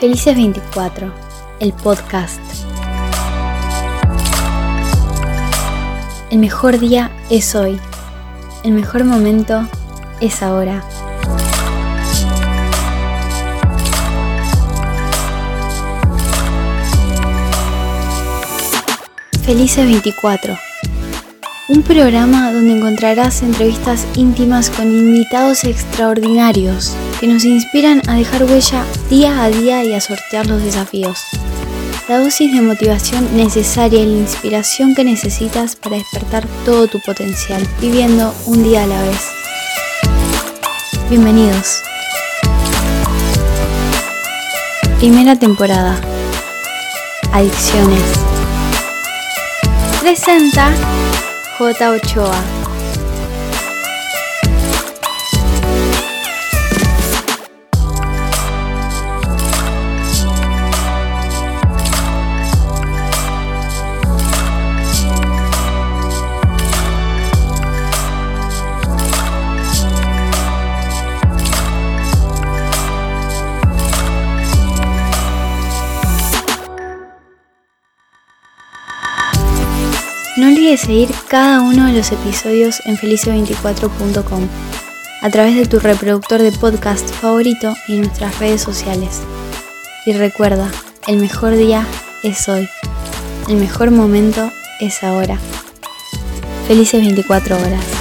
Felices 24, el podcast. El mejor día es hoy. El mejor momento es ahora. Felices 24. Un programa donde encontrarás entrevistas íntimas con invitados extraordinarios que nos inspiran a dejar huella día a día y a sortear los desafíos. La dosis de motivación necesaria y la inspiración que necesitas para despertar todo tu potencial, viviendo un día a la vez. Bienvenidos. Primera temporada. Adicciones. Presenta 喝到酒啊。No olvides seguir cada uno de los episodios en felice24.com a través de tu reproductor de podcast favorito y nuestras redes sociales. Y recuerda, el mejor día es hoy. El mejor momento es ahora. Felices 24 horas.